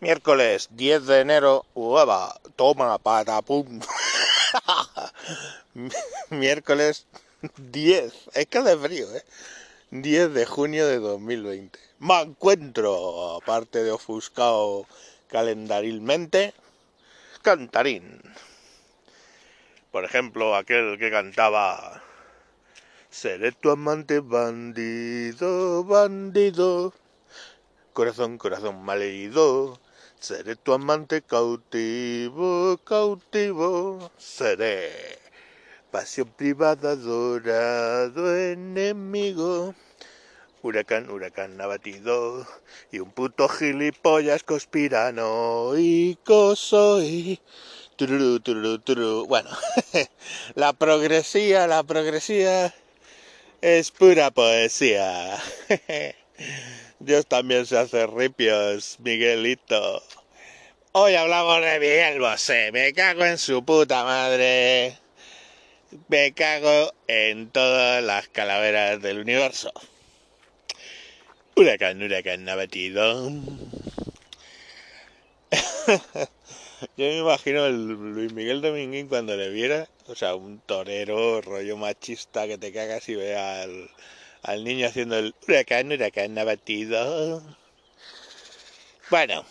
Miércoles 10 de enero, ueva, toma, patapum. Miércoles 10, es que hace frío, ¿eh? 10 de junio de 2020. Me encuentro, aparte de ofuscado calendarilmente, cantarín. Por ejemplo, aquel que cantaba Seré tu amante bandido, bandido, corazón, corazón malherido, seré tu amante cautivo, cautivo, seré pasión privada, dorado enemigo, huracán, huracán abatido, y un puto gilipollas conspiranoico soy. Tururú, tururú, tururú. Bueno, la progresía, la progresía es pura poesía. Dios también se hace ripios, Miguelito. Hoy hablamos de Miguel Bosé. Me cago en su puta madre. Me cago en todas las calaveras del universo. Huracán, huracán abatido. Yo me imagino el Luis Miguel Dominguín cuando le viera, o sea, un torero, rollo machista que te cagas y ve al, al niño haciendo el huracán, huracán abatido. Bueno,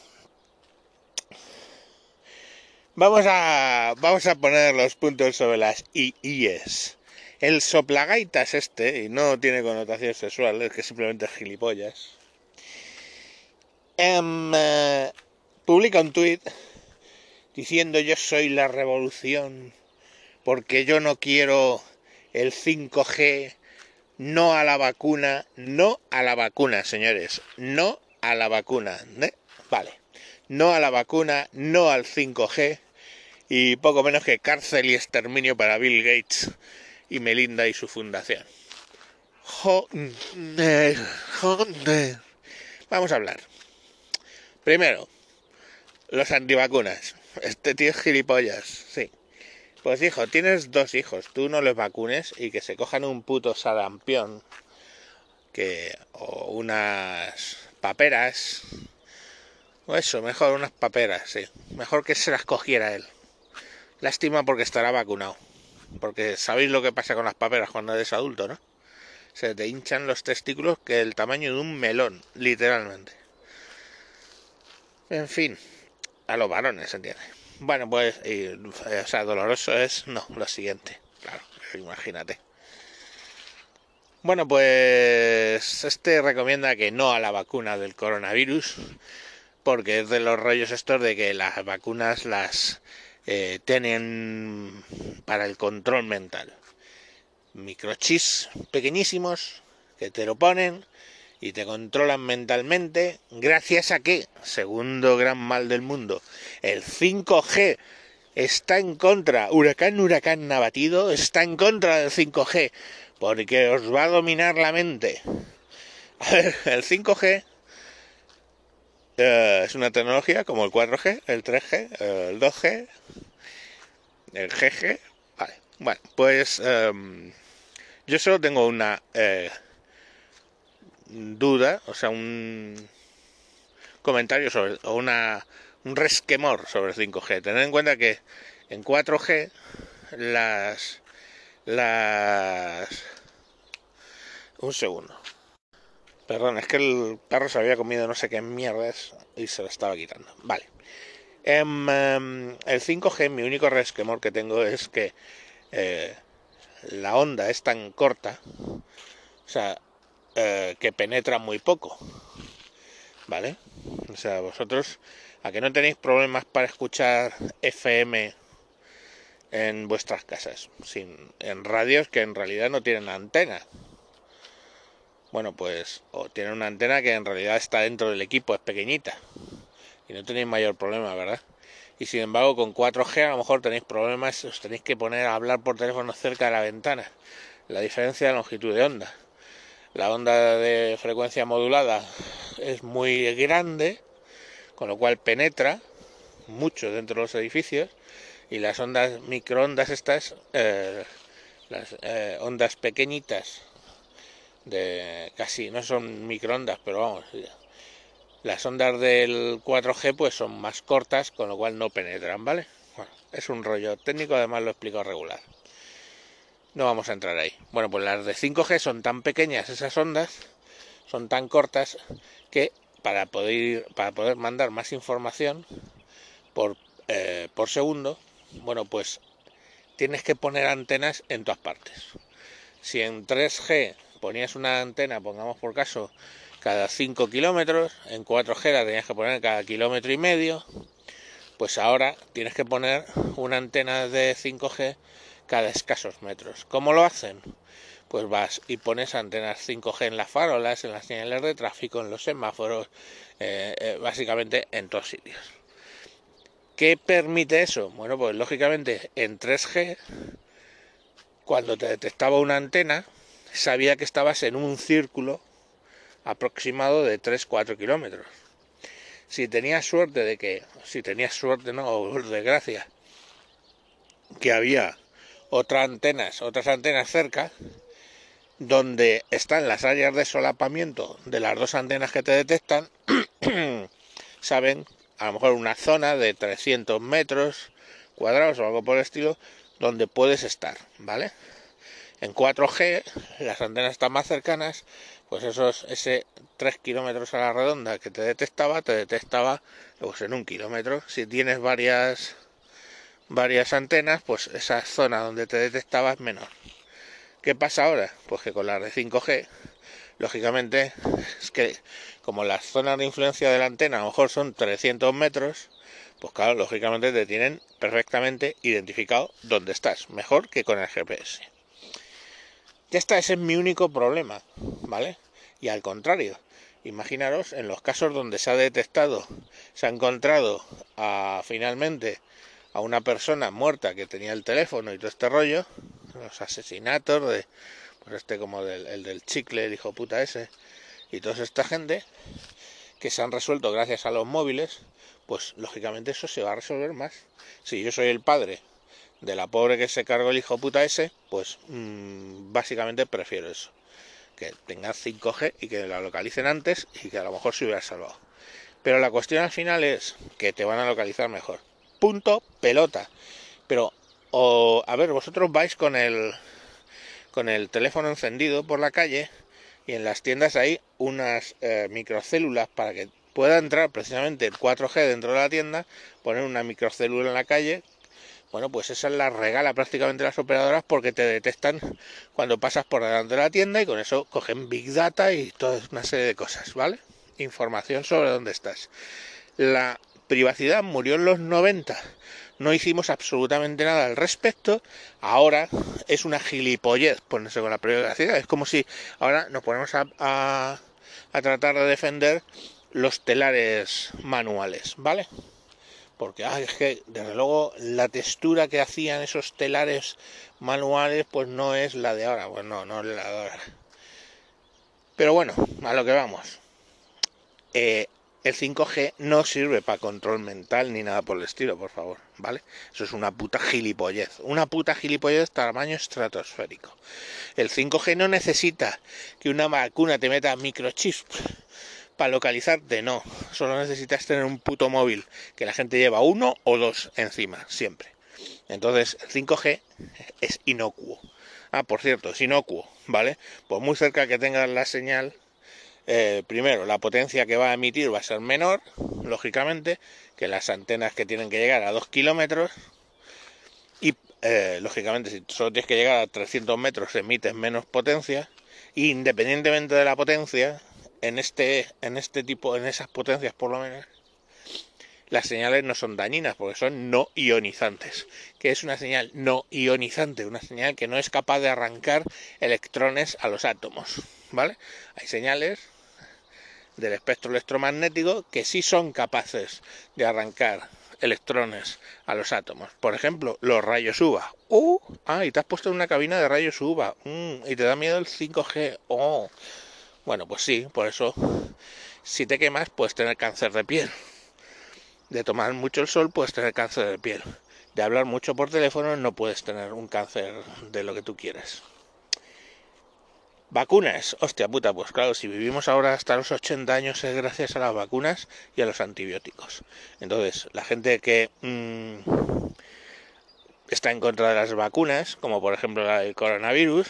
vamos a, vamos a poner los puntos sobre las IIs. El soplagaitas este, y no tiene connotación sexual, es que simplemente es gilipollas, em, eh, publica un tuit diciendo yo soy la revolución porque yo no quiero el 5G, no a la vacuna, no a la vacuna, señores, no a la vacuna, ¿eh? vale, no a la vacuna, no al 5G y poco menos que cárcel y exterminio para Bill Gates y Melinda y su fundación. Joder, joder. Vamos a hablar. Primero, los antivacunas. Este tío es gilipollas, sí. Pues hijo, tienes dos hijos, tú no les vacunes y que se cojan un puto sarampión que o unas paperas o eso, mejor unas paperas, sí. Mejor que se las cogiera él. Lástima porque estará vacunado. Porque sabéis lo que pasa con las paperas cuando eres adulto, ¿no? Se te hinchan los testículos que el tamaño de un melón, literalmente. En fin, a los varones, ¿entiendes? Bueno, pues, o sea, doloroso es, no, lo siguiente, claro, imagínate. Bueno, pues este recomienda que no a la vacuna del coronavirus, porque es de los rollos estos de que las vacunas las eh, tienen para el control mental. Microchips pequeñísimos que te lo ponen y te controlan mentalmente gracias a que, segundo gran mal del mundo, el 5G está en contra, huracán, huracán abatido, está en contra del 5G, porque os va a dominar la mente. A ver, el 5G eh, es una tecnología como el 4G, el 3G, el 2G, el GG. Vale, bueno, pues em, yo solo tengo una eh, duda, o sea, un comentario sobre, o una, un resquemor sobre 5G. Tened en cuenta que en 4G las, las, un segundo. Perdón, es que el perro se había comido no sé qué mierdas y se lo estaba quitando. Vale. En, em, el 5G, mi único resquemor que tengo es que eh, la onda es tan corta. O sea, eh, que penetra muy poco. ¿Vale? O sea, vosotros, a que no tenéis problemas para escuchar FM en vuestras casas, sin, en radios que en realidad no tienen antena. Bueno, pues, o tienen una antena que en realidad está dentro del equipo, es pequeñita. Y no tenéis mayor problema, ¿verdad? Y sin embargo, con 4G a lo mejor tenéis problemas, os tenéis que poner a hablar por teléfono cerca de la ventana. La diferencia de longitud de onda la onda de frecuencia modulada es muy grande, con lo cual penetra mucho dentro de los edificios y las ondas microondas estas, eh, las eh, ondas pequeñitas de casi no son microondas, pero vamos, Las ondas del 4G pues son más cortas, con lo cual no penetran, ¿vale? Bueno, es un rollo técnico, además lo explico regular. No vamos a entrar ahí. Bueno, pues las de 5G son tan pequeñas esas ondas, son tan cortas que para poder, para poder mandar más información por, eh, por segundo, bueno, pues tienes que poner antenas en todas partes. Si en 3G ponías una antena, pongamos por caso, cada 5 kilómetros, en 4G la tenías que poner cada kilómetro y medio, pues ahora tienes que poner una antena de 5G cada escasos metros. ¿Cómo lo hacen? Pues vas y pones antenas 5G en las farolas, en las señales de tráfico, en los semáforos, eh, eh, básicamente en todos sitios. ¿Qué permite eso? Bueno, pues lógicamente en 3G, cuando te detectaba una antena, sabía que estabas en un círculo aproximado de 3-4 kilómetros. Si tenías suerte de que, si tenías suerte, no, o desgracia, que había otras antenas, otras antenas cerca, donde están las áreas de solapamiento de las dos antenas que te detectan, saben a lo mejor una zona de 300 metros cuadrados o algo por el estilo, donde puedes estar, ¿vale? En 4G las antenas están más cercanas pues esos, ese 3 kilómetros a la redonda que te detectaba, te detectaba pues en un kilómetro. Si tienes varias, varias antenas, pues esa zona donde te detectaba es menor. ¿Qué pasa ahora? Pues que con la de 5G, lógicamente, es que como las zonas de influencia de la antena a lo mejor son 300 metros, pues claro, lógicamente te tienen perfectamente identificado dónde estás, mejor que con el GPS. Ya está, ese es mi único problema, ¿vale? Y al contrario, imaginaros en los casos donde se ha detectado, se ha encontrado a, finalmente a una persona muerta que tenía el teléfono y todo este rollo, los asesinatos de, pues este como del, el del chicle, el hijo puta ese, y toda esta gente que se han resuelto gracias a los móviles, pues lógicamente eso se va a resolver más. Si yo soy el padre de la pobre que se cargó el hijo puta ese, pues mmm, básicamente prefiero eso. Que tenga 5G y que la localicen antes y que a lo mejor se hubiera salvado. Pero la cuestión al final es que te van a localizar mejor. Punto pelota. Pero, o, a ver, vosotros vais con el, con el teléfono encendido por la calle y en las tiendas hay unas eh, microcélulas para que pueda entrar precisamente el 4G dentro de la tienda, poner una microcélula en la calle bueno, pues esa la regala prácticamente las operadoras porque te detectan cuando pasas por delante de la tienda y con eso cogen Big Data y toda una serie de cosas, ¿vale? Información sobre dónde estás. La privacidad murió en los 90. No hicimos absolutamente nada al respecto. Ahora es una gilipollez ponerse con la privacidad. Es como si ahora nos ponemos a, a, tratar de defender los telares manuales, ¿vale? porque es que desde luego la textura que hacían esos telares manuales pues no es la de ahora, pues no, no es la de ahora. Pero bueno, a lo que vamos. Eh, el 5G no sirve para control mental ni nada por el estilo, por favor, ¿vale? Eso es una puta gilipollez, una puta gilipollez tamaño estratosférico. El 5G no necesita que una vacuna te meta microchips para localizarte, no. Solo necesitas tener un puto móvil que la gente lleva uno o dos encima, siempre. Entonces, el 5G es inocuo. Ah, por cierto, es inocuo, ¿vale? Pues muy cerca que tengas la señal, eh, primero, la potencia que va a emitir va a ser menor, lógicamente, que las antenas que tienen que llegar a 2 kilómetros. Y, eh, lógicamente, si solo tienes que llegar a 300 metros, emites menos potencia. independientemente de la potencia, en este, en este tipo, en esas potencias por lo menos, las señales no son dañinas porque son no ionizantes. que es una señal no ionizante? Una señal que no es capaz de arrancar electrones a los átomos. ¿Vale? Hay señales del espectro electromagnético que sí son capaces de arrancar electrones a los átomos. Por ejemplo, los rayos UVA. ¡Uh! Ah, y te has puesto en una cabina de rayos UVA. Mm, y te da miedo el 5G. ¡Oh! Bueno, pues sí, por eso si te quemas puedes tener cáncer de piel. De tomar mucho el sol puedes tener cáncer de piel. De hablar mucho por teléfono no puedes tener un cáncer de lo que tú quieres. Vacunas, hostia puta, pues claro, si vivimos ahora hasta los 80 años es gracias a las vacunas y a los antibióticos. Entonces, la gente que mmm, está en contra de las vacunas, como por ejemplo la del coronavirus,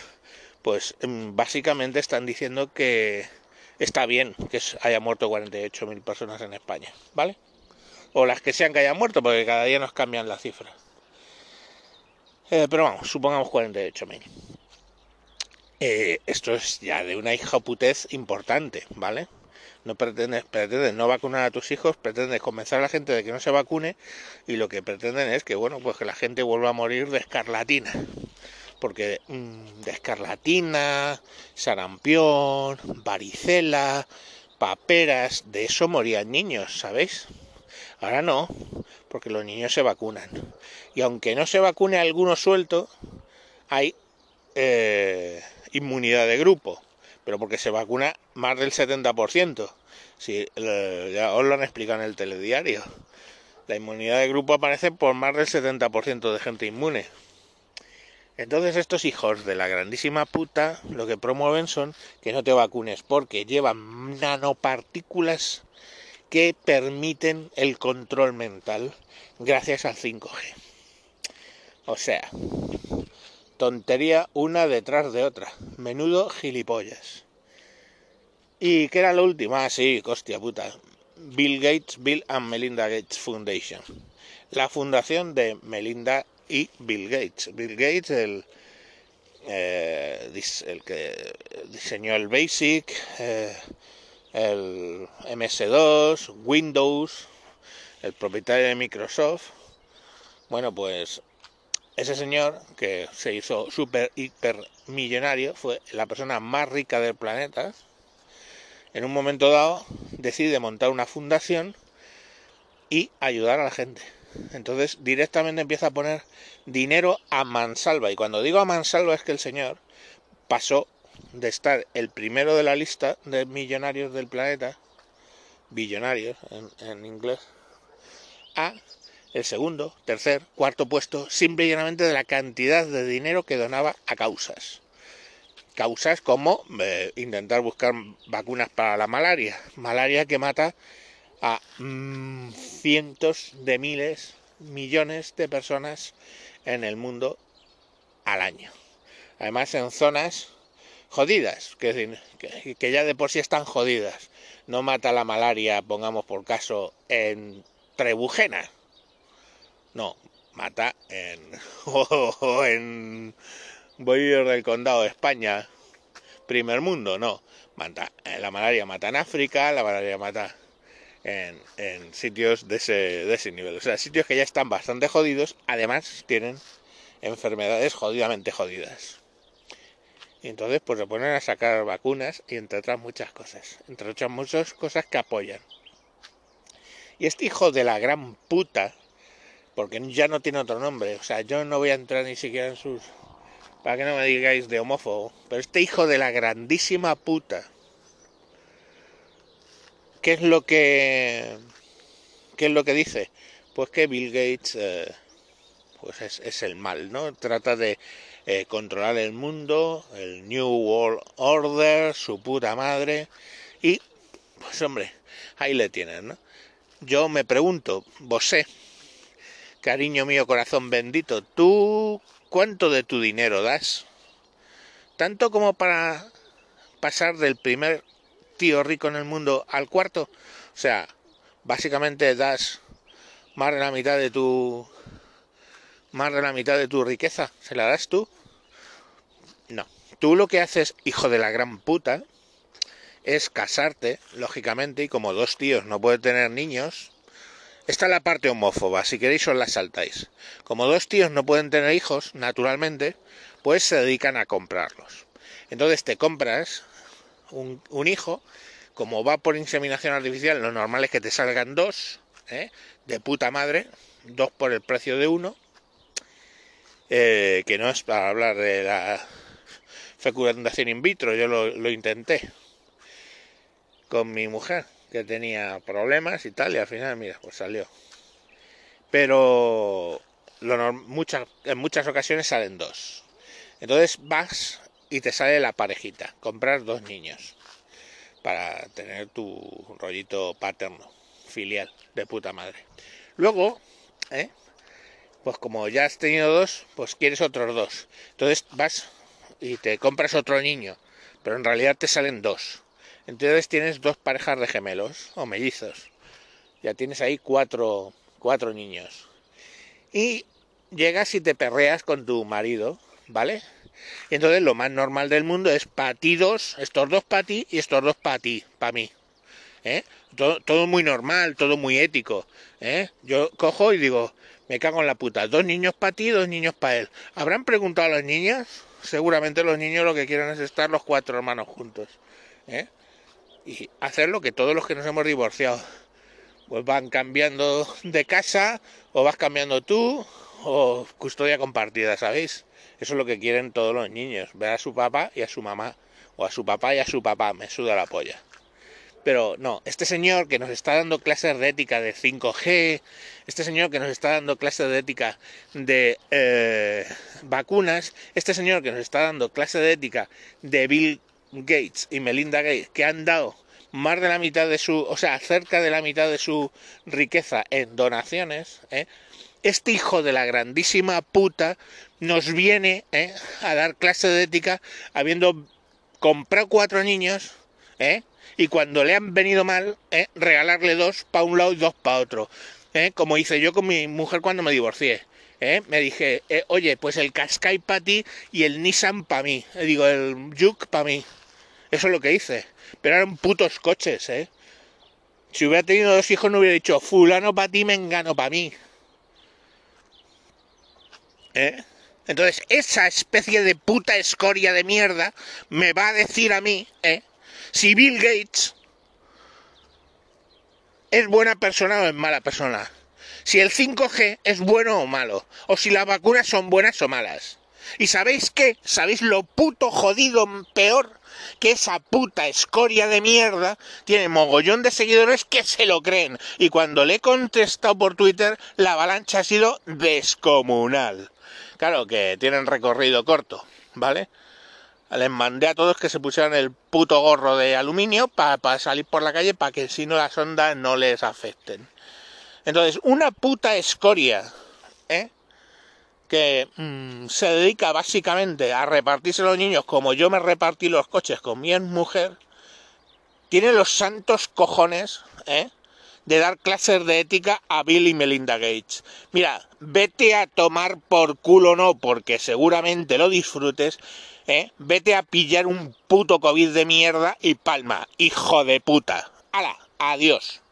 pues mmm, básicamente están diciendo que está bien que haya muerto 48.000 personas en España, ¿vale? O las que sean que hayan muerto, porque cada día nos cambian la cifra. Eh, pero vamos, supongamos 48.000. Eh, esto es ya de una hijaputez importante, ¿vale? No pretendes, pretendes no vacunar a tus hijos, pretendes convencer a la gente de que no se vacune y lo que pretenden es que, bueno, pues que la gente vuelva a morir de escarlatina. Porque mmm, de escarlatina, sarampión, varicela, paperas, de eso morían niños, ¿sabéis? Ahora no, porque los niños se vacunan. Y aunque no se vacune alguno suelto, hay eh, inmunidad de grupo, pero porque se vacuna más del 70%. Si, ya os lo han explicado en el telediario. La inmunidad de grupo aparece por más del 70% de gente inmune. Entonces estos hijos de la grandísima puta lo que promueven son que no te vacunes porque llevan nanopartículas que permiten el control mental gracias al 5G. O sea, tontería una detrás de otra. Menudo gilipollas. ¿Y qué era lo último? Ah, sí, hostia puta. Bill Gates, Bill and Melinda Gates Foundation. La fundación de Melinda y Bill Gates. Bill Gates, el, eh, que diseñó el Basic, eh, el MS2, Windows, el propietario de Microsoft. Bueno, pues ese señor que se hizo super hiper millonario fue la persona más rica del planeta. En un momento dado decide montar una fundación y ayudar a la gente. Entonces directamente empieza a poner dinero a mansalva. Y cuando digo a mansalva es que el señor pasó de estar el primero de la lista de millonarios del planeta, billonarios en, en inglés, a el segundo, tercer, cuarto puesto, simple y llanamente de la cantidad de dinero que donaba a causas. Causas como eh, intentar buscar vacunas para la malaria, malaria que mata a mmm, cientos de miles, millones de personas en el mundo al año. Además en zonas jodidas, que, que ya de por sí están jodidas. No mata la malaria, pongamos por caso, en Trebujena, no, mata en, o en Bolívar del Condado de España, primer mundo, no. Mata, eh, la malaria mata en África, la malaria mata en, en sitios de ese, de ese nivel. O sea, sitios que ya están bastante jodidos, además tienen enfermedades jodidamente jodidas. Y entonces pues se ponen a sacar vacunas y entre otras muchas cosas. Entre otras muchas cosas que apoyan. Y este hijo de la gran puta porque ya no tiene otro nombre. O sea, yo no voy a entrar ni siquiera en sus... Para que no me digáis de homófobo. Pero este hijo de la grandísima puta. ¿Qué es lo que... ¿Qué es lo que dice? Pues que Bill Gates... Eh, pues es, es, el mal, ¿no? Trata de eh, controlar el mundo, el New World Order, su puta madre. Y, pues hombre, ahí le tienen, ¿no? Yo me pregunto, vos sé, Cariño mío, corazón bendito, ¿tú cuánto de tu dinero das? ¿Tanto como para pasar del primer tío rico en el mundo al cuarto? O sea, básicamente das más de la mitad de tu más de la mitad de tu riqueza, ¿se la das tú? No. Tú lo que haces, hijo de la gran puta, es casarte, lógicamente, y como dos tíos no pueden tener niños, esta es la parte homófoba, si queréis os la saltáis. Como dos tíos no pueden tener hijos, naturalmente, pues se dedican a comprarlos. Entonces te compras un, hijo, como va por inseminación artificial, lo normal es que te salgan dos, ¿eh? de puta madre, dos por el precio de uno, eh, que no es para hablar de la fecundación in vitro, yo lo intenté con mi mujer que tenía problemas y tal, y al final, mira, pues salió. Pero lo, muchas, en muchas ocasiones salen dos. Entonces vas y te sale la parejita, comprar dos niños para tener tu rollito paterno, filial, de puta madre. Luego, ¿eh? pues como ya has tenido dos, pues quieres otros dos. Entonces vas y te compras otro niño, pero en realidad te salen dos. Entonces tienes dos parejas de gemelos o mellizos. Ya tienes ahí cuatro, cuatro niños. Y llegas y te perreas con tu marido, ¿vale? Y entonces lo más normal del mundo es para ti dos, estos dos para ti y estos dos para ti, para mí. ¿Eh? Todo, muy normal, todo muy ético. ¿eh? Yo cojo y digo, me cago en la puta, dos niños para ti, dos niños para él. ¿Habrán preguntado a los niños? Seguramente los niños lo que quieren es estar los cuatro hermanos juntos. ¿eh? Y hacer lo que todos los que nos hemos divorciado. Pues van cambiando de casa, o vas cambiando tú, o custodia compartida, ¿sabéis? Eso es lo que quieren todos los niños, ver a su papá y a su mamá, o a su papá y a su papá, me suda la polla. Pero no, este señor que nos está dando clases de ética de 5G, este señor que nos está dando clases de ética de eh, vacunas, este señor que nos está dando clases de ética de Bill Gates y Melinda Gates, que han dado más de la mitad de su, o sea, cerca de la mitad de su riqueza en donaciones, ¿eh? este hijo de la grandísima puta nos viene ¿eh? a dar clase de ética habiendo comprado cuatro niños, ¿eh? y cuando le han venido mal, ¿eh? regalarle dos para un lado y dos para otro. ¿eh? Como hice yo con mi mujer cuando me divorcié. ¿eh? Me dije, eh, oye, pues el Qashqai para ti y el Nissan para mí. Digo, el Juke para mí. Eso es lo que hice. Pero eran putos coches, ¿eh? Si hubiera tenido dos hijos no hubiera dicho, fulano para ti, me engano para mí. ¿Eh? Entonces, esa especie de puta escoria de mierda me va a decir a mí, ¿eh? Si Bill Gates es buena persona o es mala persona. Si el 5G es bueno o malo. O si las vacunas son buenas o malas. ¿Y sabéis qué? ¿Sabéis lo puto jodido peor? Que esa puta escoria de mierda tiene mogollón de seguidores que se lo creen. Y cuando le he contestado por Twitter, la avalancha ha sido descomunal. Claro que tienen recorrido corto, ¿vale? Les mandé a todos que se pusieran el puto gorro de aluminio para salir por la calle para que si no las ondas no les afecten. Entonces, una puta escoria, ¿eh? Que mmm, se dedica básicamente a repartirse los niños como yo me repartí los coches con mi mujer, tiene los santos cojones, ¿eh? de dar clases de ética a Bill y Melinda Gates. Mira, vete a tomar por culo no, porque seguramente lo disfrutes, ¿eh? Vete a pillar un puto COVID de mierda y palma, hijo de puta. ¡Hala! Adiós.